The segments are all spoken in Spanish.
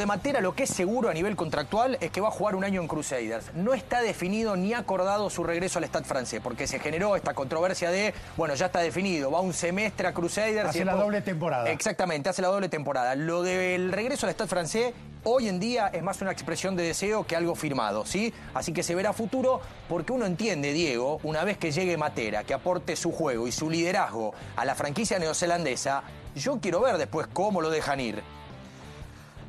De Matera, lo que es seguro a nivel contractual es que va a jugar un año en Crusaders. No está definido ni acordado su regreso al Stade francés, porque se generó esta controversia de, bueno, ya está definido, va un semestre a Crusaders. Hace la doble temporada. Exactamente, hace la doble temporada. Lo del regreso al Stade francés hoy en día es más una expresión de deseo que algo firmado, ¿sí? Así que se verá futuro porque uno entiende, Diego, una vez que llegue Matera, que aporte su juego y su liderazgo a la franquicia neozelandesa, yo quiero ver después cómo lo dejan ir.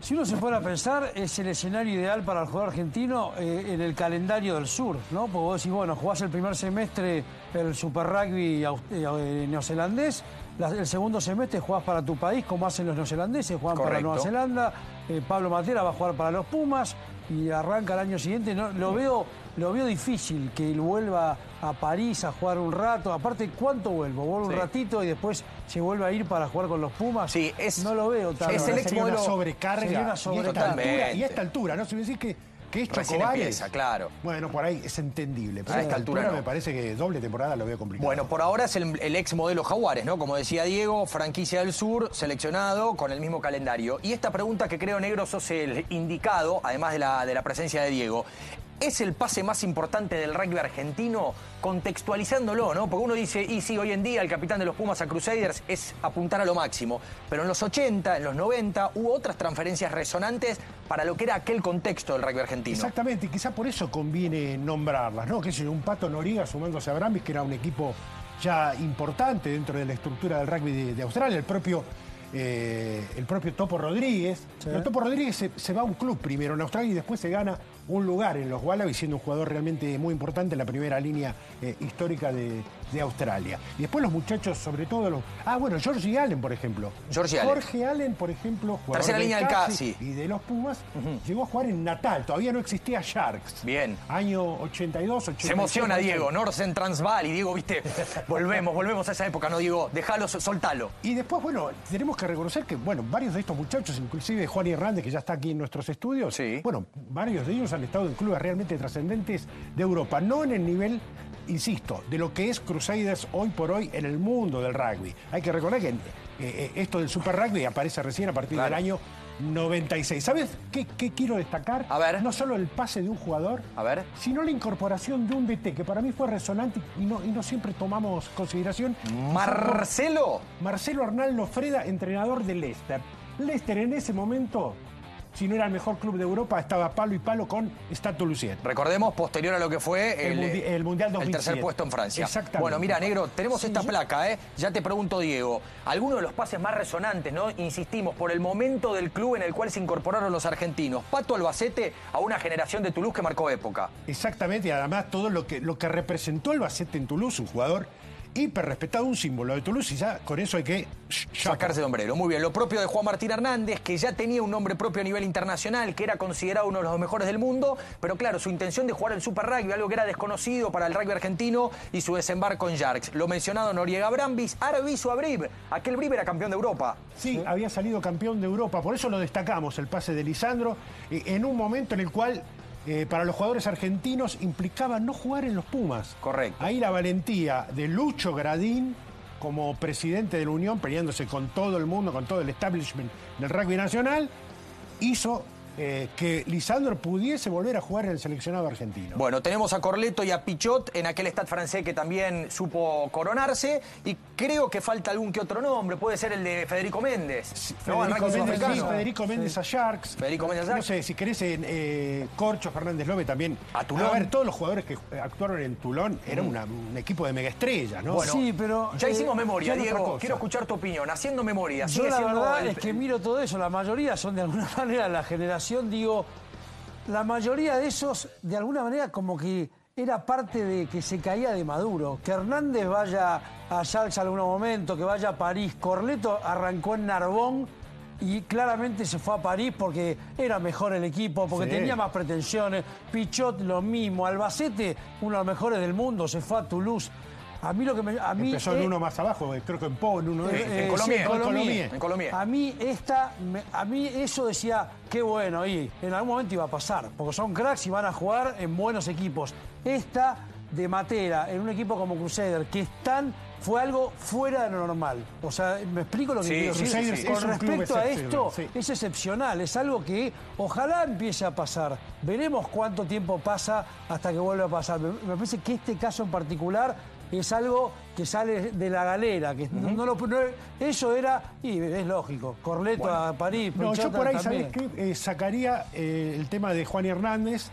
Si uno se fuera a pensar, es el escenario ideal para el jugador argentino eh, en el calendario del sur, ¿no? Porque vos decís, bueno, jugás el primer semestre el Super Rugby eh, neozelandés, el segundo semestre jugás para tu país, como hacen los neozelandeses, juegan para Nueva Zelanda, eh, Pablo Matera va a jugar para los Pumas y arranca el año siguiente. No, lo, veo, lo veo difícil que él vuelva a París a jugar un rato. Aparte, ¿cuánto vuelvo? Vuelvo un ratito y después se vuelve a ir para jugar con los Pumas. Sí, es, no lo veo tan Es el ex una sobrecarga. Una sobrecarga. Y, a esta altura, ¿no? Si me decís que que es Chocobares. claro. Bueno, por ahí es entendible. Pero a esta altura me parece que doble temporada lo veo complicado. Bueno, por ahora es el, ex modelo Jaguares, ¿no? Como decía Diego, franquicia del sur, seleccionado con el mismo calendario. Y esta pregunta que creo, Negro, sos el indicado, además de la, de la presencia de Diego. ¿Es el pase más importante del rugby argentino? Contextualizándolo, ¿no? Porque uno dice, y sí, hoy en día el capitán de los Pumas a Crusaders es apuntar a lo máximo. Pero en los 80, en los 90, hubo otras transferencias resonantes para lo que era aquel contexto del rugby argentino. Exactamente, y quizá por eso conviene nombrarlas, ¿no? Que es un Pato Noriga sumándose a Brambis, que era un equipo ya importante dentro de la estructura del rugby de, Australia, el propio eh, el propio Topo Rodríguez. El Topo Rodríguez se, se, va a un club primero en Australia y después se gana un lugar en los Wallabies, siendo un jugador realmente muy importante en la primera línea eh, histórica de, Australia. Y después los muchachos, sobre todo los. Ah, bueno, George Allen, por ejemplo. George Allen. Jorge Allen, por ejemplo, jugador Tercera línea del casi. Y de los Pumas, llegó a jugar en Natal. Todavía no existía Sharks. Bien. Año 82, 83. Se emociona Diego, Northern Transvaal. Y Diego, viste, volvemos, volvemos a esa época, ¿no? Diego, déjalo, soltalo. Y después, bueno, tenemos que reconocer que, bueno, varios de estos muchachos, inclusive Juan Hernández, que ya está aquí en nuestros estudios, sí. bueno, varios de ellos han estado en clubes realmente trascendentes de Europa, no en el nivel insisto, de lo que es Crusaders hoy por hoy en el mundo del rugby. Hay que recordar que eh, eh, esto del Super Rugby aparece recién a partir del año 96. ¿Sabes qué, quiero destacar? A ver. No solo el pase de un jugador, a ver. sino la incorporación de un DT, que para mí fue resonante y no, y no siempre tomamos consideración. ¿Marcelo? Marcelo Arnaldo Freda, entrenador de Leicester. Leicester en ese momento si no era el mejor club de Europa, estaba palo y palo con Stade Lucien. Recordemos, posterior a lo que fue el, el, Mundial 2007. El tercer puesto en Francia. Exactamente. Bueno, mira, Negro, tenemos esta placa, ¿eh? Ya te pregunto, Diego, alguno de los pases más resonantes, ¿no? Insistimos, por el momento del club en el cual se incorporaron los argentinos. Pato Albacete a una generación de Toulouse que marcó época. Exactamente, y además todo lo que, lo que representó Albacete en Toulouse, un jugador hiper respetado, un símbolo de Toulouse y ya con eso hay que sacarse de sombrero. Muy bien, lo propio de Juan Martín Hernández, que ya tenía un nombre propio a nivel internacional, que era considerado uno de los mejores del mundo, pero claro, su intención de jugar el Super Rugby, algo que era desconocido para el rugby argentino, y su desembarco en Jarks. Lo mencionado Noriega Brambis, Arviso Abrib, aquel Brib era campeón de Europa. Sí, había salido campeón de Europa, por eso lo destacamos, el pase de Lisandro, eh, en un momento en el cual eh, para los jugadores argentinos implicaba no jugar en los Pumas. Correcto. Ahí la valentía de Lucho Gradín como presidente de la Unión, peleándose con todo el mundo, con todo el establishment del rugby nacional, hizo eh, que Lisandro pudiese volver a jugar en el seleccionado argentino. Bueno, tenemos a Corleto y a Pichot en aquel Stade francés que también supo coronarse y creo que falta algún que otro nombre, puede ser el de Federico Méndez. Federico, Méndez Federico Méndez a Sharks. Federico Méndez a Sharks. No sé, si querés en eh, Corcho, Fernández López también. A Tulón. A ver, todos los jugadores que actuaron en Tulón era un equipo de megaestrellas, ¿no? Bueno, sí, pero... Ya hicimos eh, memoria, Diego. Quiero escuchar tu opinión. Haciendo memoria. Yo la verdad es que miro todo eso. La mayoría son de alguna manera la generación, digo la mayoría de esos, de alguna manera, como que era parte de que se caía de Maduro. Que Hernández vaya a Sharks algún momento, que vaya a París. Corleto arrancó en Narbón y claramente se fue a París porque era mejor el equipo, porque tenía más pretensiones. Pichot lo mismo. Albacete, uno de los mejores del mundo, se fue a Toulouse. A mí lo que me. A mí, Empezó en uno más abajo, creo que en Po, en uno de eh, en, Colombia, A mí esta, a mí eso decía, qué bueno, y en algún momento iba a pasar, porque son cracks y van a jugar en buenos equipos. Esta de Matera en un equipo como Crusader, que están fue algo fuera de lo normal. O sea, me explico lo que Sí, quiero decir. Con respecto a esto, sí. es excepcional, es algo que ojalá empiece a pasar. Veremos cuánto tiempo pasa hasta que vuelva a pasar. Me, me parece que este caso en particular es algo que sale de la galera, que no- no lo- no- eso era, y es lógico, Corleto a París, No, yo por ahí, también. ¿sabés qué? Eh, sacaría eh, el tema de Juan Hernández.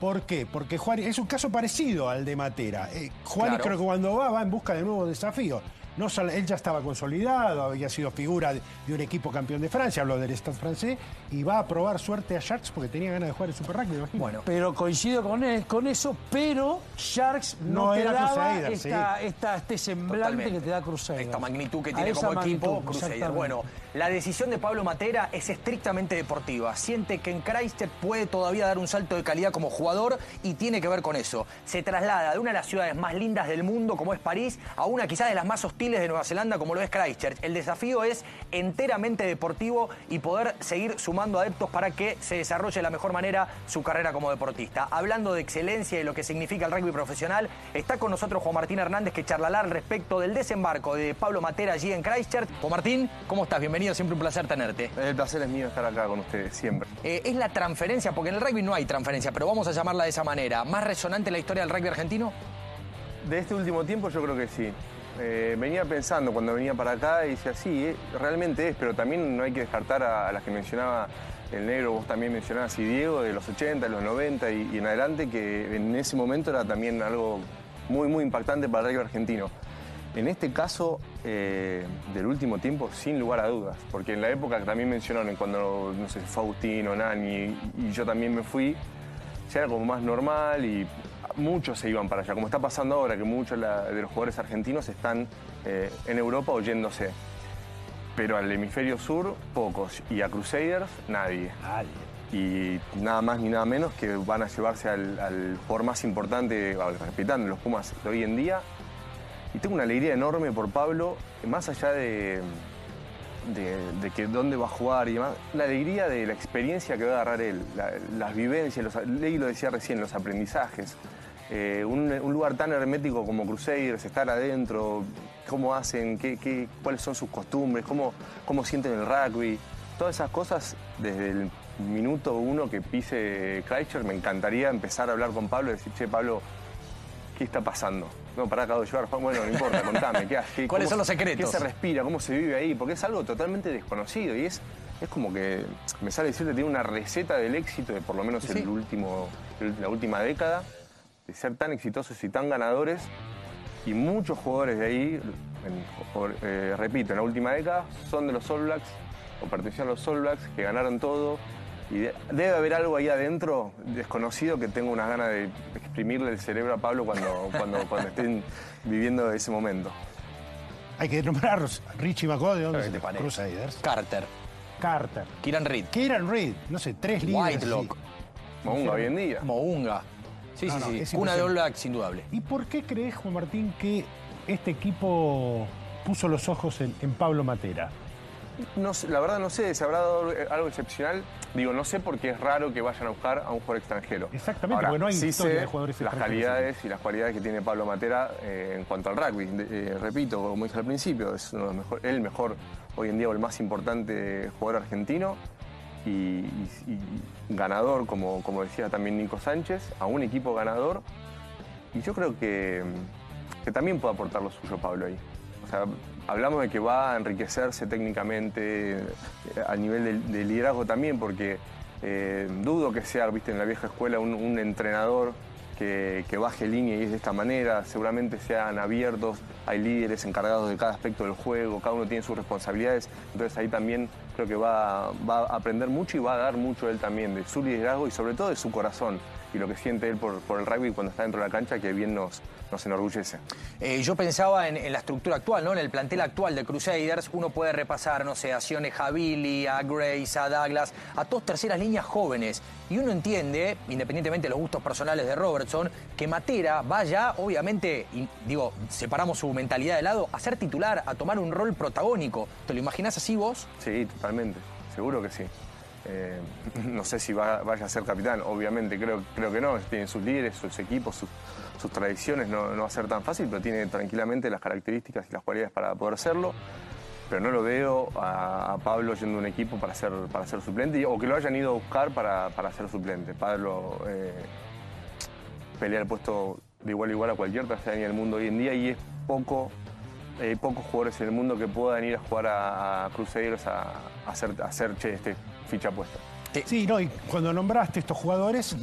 ¿Por qué? Porque Juan es un caso parecido al de Matera. Eh, Juan Claro. creo que cuando va, va en busca de nuevos desafíos. No, sal- él ya estaba consolidado, había sido figura de, de un equipo campeón de Francia, hablo del Stade francés, y va a probar suerte a Sharks porque tenía ganas de jugar el Super Rugby, imagino. Bueno, Pero coincido con, él- con eso, pero Sharks no, No te era daba Crusader, esta, esta- este semblante Totalmente. que te da Crusader. Esta magnitud que tiene como equipo magnitud, exactamente. Bueno, la decisión de Pablo Matera es estrictamente deportiva. Siente que en Christchurch puede todavía dar un salto de calidad como jugador y tiene que ver con eso. Se traslada de una de las ciudades más lindas del mundo, como es París, a una quizás de las más hostiles de Nueva Zelanda, como lo es Christchurch. El desafío es enteramente deportivo y poder seguir sumando adeptos para que se desarrolle de la mejor manera su carrera como deportista. Hablando de excelencia y lo que significa el rugby profesional, está con nosotros Juan Martín Hernández que charlará al respecto del desembarco de Pablo Matera allí en Christchurch. Juan Martín, ¿cómo estás? Bienvenido, siempre un placer tenerte. El placer es mío estar acá con ustedes, siempre. Eh, es la transferencia, porque en el rugby no hay transferencia, pero vamos a llamarla de esa manera. ¿Más resonante la historia del rugby argentino? De este último tiempo yo creo que sí. Eh, venía pensando cuando venía para acá y decía, sí, eh, realmente es, pero también no hay que descartar a, las que mencionaba el negro, vos también mencionabas y Diego, de los 80, de los 90 y, en adelante, que en ese momento era también algo muy, muy impactante para el rugby argentino. En este caso, eh, del último tiempo, sin lugar a dudas, porque en la época que también mencionaron, cuando, no sé, fue Agustino, Nani y yo también me fui, ya era como más normal y muchos se iban para allá, como está pasando ahora, que muchos la- de los jugadores argentinos están eh, en Europa oyéndose. Pero al hemisferio sur, pocos. Y a Crusaders, nadie. Y nada más ni nada menos que van a llevarse al, al jugador más importante, al capitán de los Pumas de hoy en día. Y tengo una alegría enorme por Pablo, más allá de, de, de que dónde va a jugar y demás, la alegría de la experiencia que va a agarrar él, la- las vivencias, los, Ley lo decía recién, los aprendizajes. Eh, un, un lugar tan hermético como Crusaders, estar adentro, cómo hacen, qué, qué- cuáles son sus costumbres, cómo, cómo sienten el rugby, todas esas cosas desde el minuto uno que pise Christchurch, me encantaría empezar a hablar con Pablo y decir, che, Pablo, ¿qué está pasando? No, pará, acabo de llevar. Bueno, no importa, contame, ¿qué? ¿Cuáles ¿Cómo son los se- secretos? ¿Qué se respira? ¿Cómo se vive ahí? Porque es algo totalmente desconocido y es, es como que, me sale decirte, tiene una receta del éxito de por lo menos Sí. el último, la última década, de ser tan exitosos y tan ganadores. Y muchos jugadores de ahí, en- por- eh, repito, en la última década, son de los All Blacks o pertenecían a los All Blacks, que ganaron todo. Y de- debe haber algo ahí adentro desconocido que tengo unas ganas de exprimirle el cerebro a Pablo cuando, cuando, cuando estén viviendo ese momento. Hay que nombrar Richie McCaw, ¿de dónde ¿Qué es? te parece? Crusaders. Carter, Carter. Kieran Reed, Kieran Reed, no sé, tres líderes. Whitelock, sí. Mounga hoy en día. Mounga. Sí, No, sí, no, sí. es Cuna de All. Blacks, indudable. ¿Y por qué crees, Juan Martín, que este equipo puso los ojos en, en Pablo Matera? No sé, la verdad no sé, se habrá dado algo excepcional. Digo, no sé porque es raro que vayan a buscar a un jugador extranjero. Exactamente, porque no hay sí historia sé de jugadores las extranjeros. calidades y las cualidades que tiene Pablo Matera eh, en cuanto al rugby. De- eh, repito, como dije al principio, es uno de los mejor- el mejor hoy en día o el más importante jugador argentino y, ganador, como, como decía también Nico Sánchez, a un equipo ganador. Y yo creo que, que también puede aportar lo suyo Pablo ahí. O sea, hablamos de que va a enriquecerse técnicamente eh, a nivel de, de liderazgo también, porque eh, dudo que sea, viste, en la vieja escuela un entrenador que, baje línea y es de esta manera. Seguramente sean abiertos, hay líderes encargados de cada aspecto del juego, cada uno tiene sus responsabilidades. Entonces ahí también creo que va, va a aprender mucho y va a dar mucho él también de su liderazgo y sobre todo de su corazón y lo que siente él por, por el rugby cuando está dentro de la cancha, que bien nos, nos enorgullece. Eh, yo pensaba en, en la estructura actual, ¿no? En el plantel actual de Crusaders, uno puede repasar, no sé, a Sione Javili, a Grace, a Douglas, a dos terceras líneas jóvenes. Y uno entiende, independientemente de los gustos personales de Robertson, que Matera vaya, obviamente, y, digo, separamos su mentalidad de lado, a ser titular, a tomar un rol protagónico. ¿Te lo imaginas así vos? Sí, totalmente, seguro que sí. Eh, no sé si va- vaya a ser capitán, obviamente creo, creo que no, tiene sus líderes, sus equipos, sus, tradiciones, no, va a ser tan fácil, pero tiene tranquilamente las características y las cualidades para poder hacerlo. Pero no lo veo a, Pablo yendo a un equipo para ser, para ser suplente o que lo hayan ido a buscar para, para ser suplente. Pablo eh, pelea el puesto de igual a igual a cualquier trasera del mundo hoy en día y es poco, hay pocos jugadores en el mundo que puedan ir a jugar a, a Crusaders a, hacer, a che, este, ficha puesta. Sí, no, y cuando nombraste estos jugadores,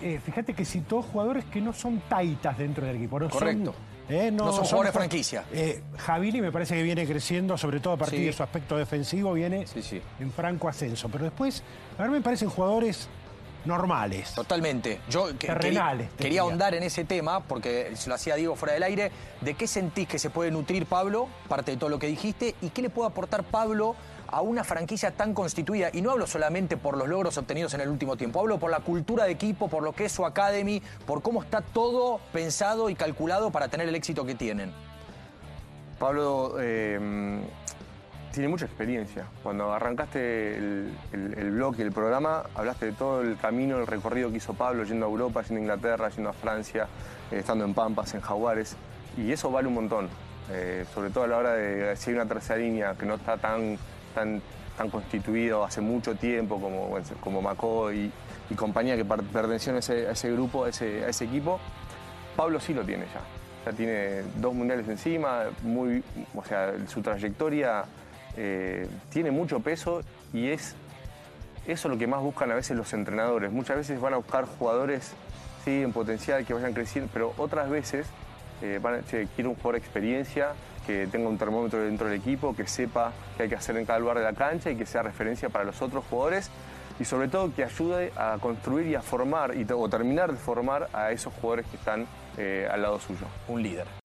eh, fíjate que citó jugadores que no son taitas dentro del equipo. No son, Correcto. eh, No son jugadores franquicia. Eh, Javili me parece que viene creciendo, sobre todo a partir Sí. de su aspecto defensivo, viene Sí, sí. en franco ascenso. Pero después, a ver, me parecen jugadores normales. Totalmente. Yo que- Terrenales, quería, te quería ahondar en ese tema, porque se lo hacía Diego fuera del aire. ¿De qué sentís que se puede nutrir Pablo, parte de todo lo que dijiste, y qué le puede aportar Pablo a una franquicia tan constituida? Y no hablo solamente por los logros obtenidos en el último tiempo, hablo por la cultura de equipo, por lo que es su academy, por cómo está todo pensado y calculado para tener el éxito que tienen. Pablo eh, tiene mucha experiencia. Cuando arrancaste el, el, el blog y el programa, hablaste de todo el camino, el recorrido que hizo Pablo yendo a Europa, yendo a Inglaterra, yendo a Francia, eh, estando en Pampas, en Jaguares. Y eso vale un montón. Eh, sobre todo a la hora de si hay una tercera línea que no está tan, tan, tan constituido hace mucho tiempo como, como Macó y, compañía que per- perteneció a ese, grupo, a ese, equipo. Pablo sí lo tiene ya. Ya tiene dos mundiales encima, muy, o sea, su trayectoria eh, tiene mucho peso y es eso lo que más buscan a veces los entrenadores. Muchas veces van a buscar jugadores sí, en potencial que vayan creciendo, pero otras veces eh, van a, quiero un jugador experiencia, que tenga un termómetro dentro del equipo, que sepa qué hay que hacer en cada lugar de la cancha y que sea referencia para los otros jugadores y sobre todo que ayude a construir y a formar y, o terminar de formar a esos jugadores que están eh, al lado suyo. Un líder.